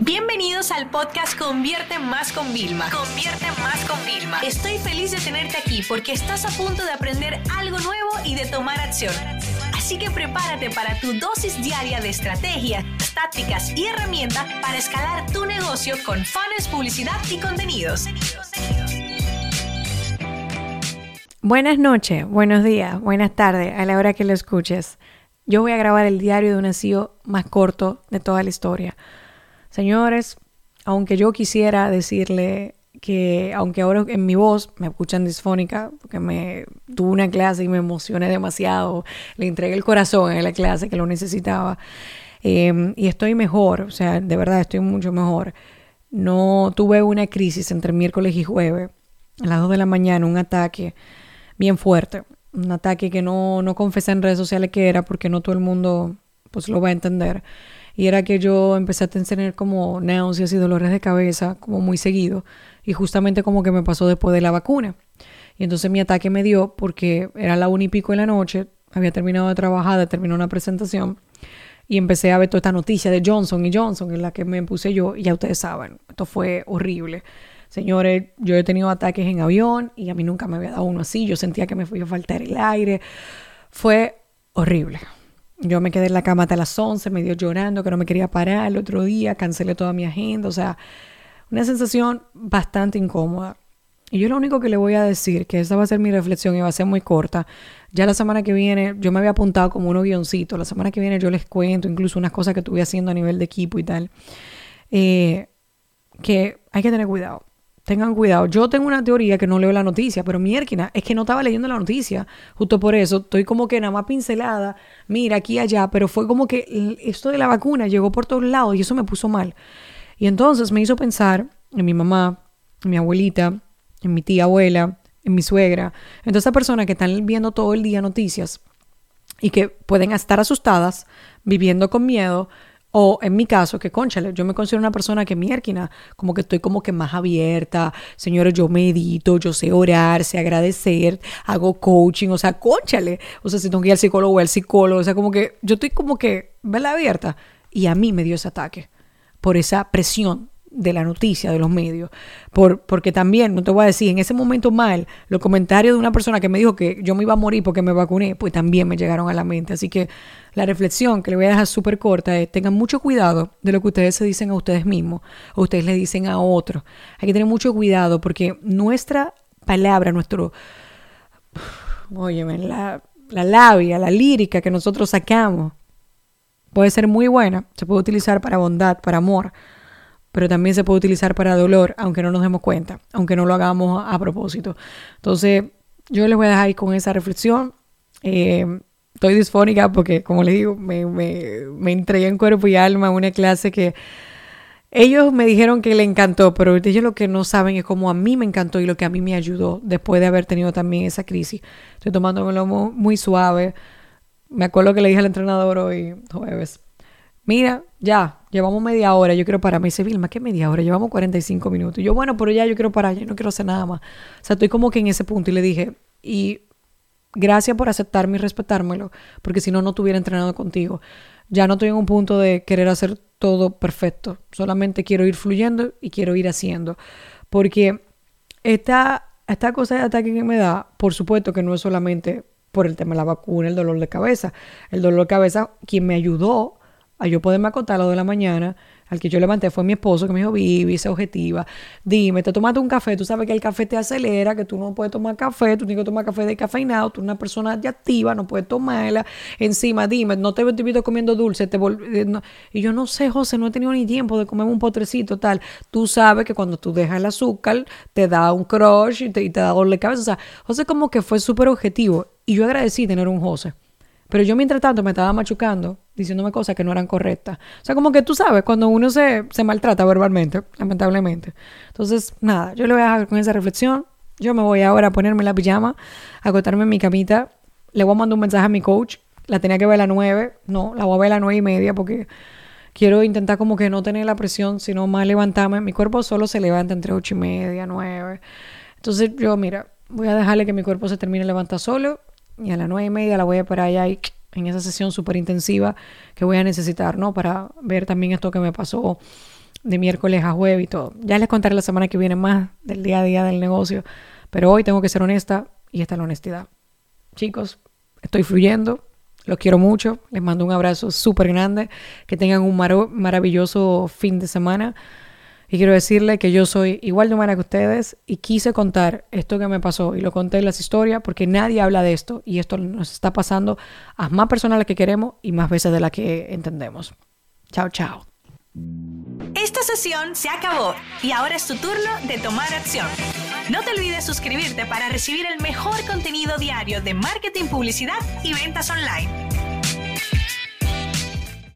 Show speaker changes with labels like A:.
A: Bienvenidos al podcast Convierte Más con Vilma. Convierte Más con Vilma. Estoy feliz de tenerte aquí porque estás a punto de aprender algo nuevo y de tomar acción. Así que prepárate para tu dosis diaria de estrategias, tácticas y herramientas para escalar tu negocio con fans, publicidad y contenidos.
B: Buenas noches, buenos días, buenas tardes, a la hora que lo escuches. Yo voy a grabar el diario de un CEO más corto de toda la historia. Señores, aunque yo quisiera decirle que, aunque ahora en mi voz me escuchan disfónica, porque me tuve una clase y me emocioné demasiado, le entregué el corazón en la clase que lo necesitaba, em, y estoy mejor, o sea, de verdad estoy mucho mejor. No tuve una crisis entre miércoles y jueves, a las 2 de la mañana, un ataque bien fuerte, un ataque que no, no confesé en redes sociales que era, porque no todo el mundo pues lo va a entender y era que yo empecé a tener como náuseas y dolores de cabeza como muy seguido y justamente como que me pasó después de la vacuna. Y entonces mi ataque me dio porque era la una y pico de la noche, había terminado de trabajar, terminó una presentación y empecé a ver toda esta noticia de Johnson y Johnson, en la que me puse yo, y ya ustedes saben, esto fue horrible. Señores, yo he tenido ataques en avión y a mí nunca me había dado uno así, yo sentía que me fue a faltar el aire, fue horrible. Yo me quedé en la cama hasta las 11, medio llorando, que no me quería parar. El otro día, cancelé toda mi agenda, o sea, una sensación bastante incómoda. Y yo lo único que le voy a decir, que esa va a ser mi reflexión y va a ser muy corta, ya la semana que viene, yo me había apuntado como unos guioncitos, la semana que viene yo les cuento incluso unas cosas que estuve haciendo a nivel de equipo y tal, eh, que hay que tener cuidado tengan cuidado. Yo tengo una teoría que no leo la noticia, pero mierda, es que no estaba leyendo la noticia. Justo por eso estoy como que nada más pincelada, mira aquí y allá, pero fue como que esto de la vacuna llegó por todos lados y eso me puso mal. Y entonces me hizo pensar en mi mamá, en mi abuelita, en mi tía abuela, en mi suegra, en todas esas personas que están viendo todo el día noticias y que pueden estar asustadas, viviendo con miedo, o en mi caso, que conchale, yo me considero una persona que mierquina, como que estoy como que más abierta. Señores, yo medito, yo sé orar, sé agradecer, hago coaching, o sea, conchale. O sea, si tengo que ir al psicólogo, voy al psicólogo. O sea, como que yo estoy como que, ¿verdad? Abierta. Y a mí me dio ese ataque por esa presión de la noticia, de los medios. Por, porque también, no te voy a decir, en ese momento mal, los comentarios de una persona que me dijo que yo me iba a morir porque me vacuné, pues también me llegaron a la mente. Así que la reflexión que le voy a dejar súper corta es, tengan mucho cuidado de lo que ustedes se dicen a ustedes mismos o ustedes le dicen a otros. Hay que tener mucho cuidado porque nuestra palabra, nuestro, óyeme, la, la labia, la lírica que nosotros sacamos, puede ser muy buena, se puede utilizar para bondad, para amor, pero también se puede utilizar para dolor, aunque no nos demos cuenta, aunque no lo hagamos a, propósito. Entonces, yo les voy a dejar ahí con esa reflexión. Eh, estoy disfónica porque, como les digo, me, me, entregué en cuerpo y alma a una clase que ellos me dijeron que le encantó, pero ellos lo que no saben es cómo a mí me encantó y lo que a mí me ayudó después de haber tenido también esa crisis. Estoy tomándomelo muy suave. Me acuerdo que le dije al entrenador hoy, jueves, mira, ya, llevamos media hora, yo quiero parar. Me dice, Vilma, ¿qué media hora? Llevamos 45 minutos. Y yo, bueno, pero ya yo quiero parar, yo no quiero hacer nada más. O sea, estoy como que en ese punto y le dije, y gracias por aceptarme y respetármelo, porque si no, no tuviera entrenado contigo. Ya no estoy en un punto de querer hacer todo perfecto, solamente quiero ir fluyendo y quiero ir haciendo. Porque esta, esta cosa de ataque que me da, por supuesto que no es solamente por el tema de la vacuna, el dolor de cabeza. El dolor de cabeza, quien me ayudó a yo poderme acotar las de la mañana, al que yo levanté fue mi esposo que me dijo, Vivi, sé objetiva, dime, te tomaste un café, tú sabes que el café te acelera, que tú no puedes tomar café, tú tienes que tomar café de cafeinado, tú eres una persona activa, no puedes tomarla, encima, dime, no te he visto comiendo dulce, te eh, y yo no sé, José, no he tenido ni tiempo de comerme un potrecito, tal, tú sabes que cuando tú dejas el azúcar, te da un crush y te, y te da dolor de cabeza, o sea, José como que fue súper objetivo, y yo agradecí tener un José. Pero yo mientras tanto me estaba machucando, diciéndome cosas que no eran correctas. O sea, como que tú sabes, cuando uno se, se maltrata verbalmente, lamentablemente. Entonces, nada, yo le voy a dejar con esa reflexión. Yo me voy ahora a ponerme la pijama, a acotarme en mi camita. Le voy a mandar un mensaje a mi coach. La tenía que ver a las nueve. No, la voy a ver a las nueve y media porque quiero intentar como que no tener la presión, sino más levantarme. Mi cuerpo solo se levanta entre ocho y media, nueve. Entonces yo, mira, voy a dejarle que mi cuerpo se termine de levantar solo y a las nueve y media la voy a parar allá y en esa sesión súper intensiva que voy a necesitar, ¿no? Para ver también esto que me pasó de miércoles a jueves y todo. Ya les contaré la semana que viene más del día a día del negocio, pero hoy tengo que ser honesta y esta es la honestidad. Chicos, estoy fluyendo, los quiero mucho, les mando un abrazo súper grande, que tengan un maravilloso fin de semana. Y quiero decirle que yo soy igual de humana que ustedes y quise contar esto que me pasó y lo conté en las historias porque nadie habla de esto y esto nos está pasando a más personas las que queremos y más veces de las que entendemos. Chao, chao.
A: Esta sesión se acabó y ahora es tu turno de tomar acción. No te olvides suscribirte para recibir el mejor contenido diario de marketing, publicidad y ventas online.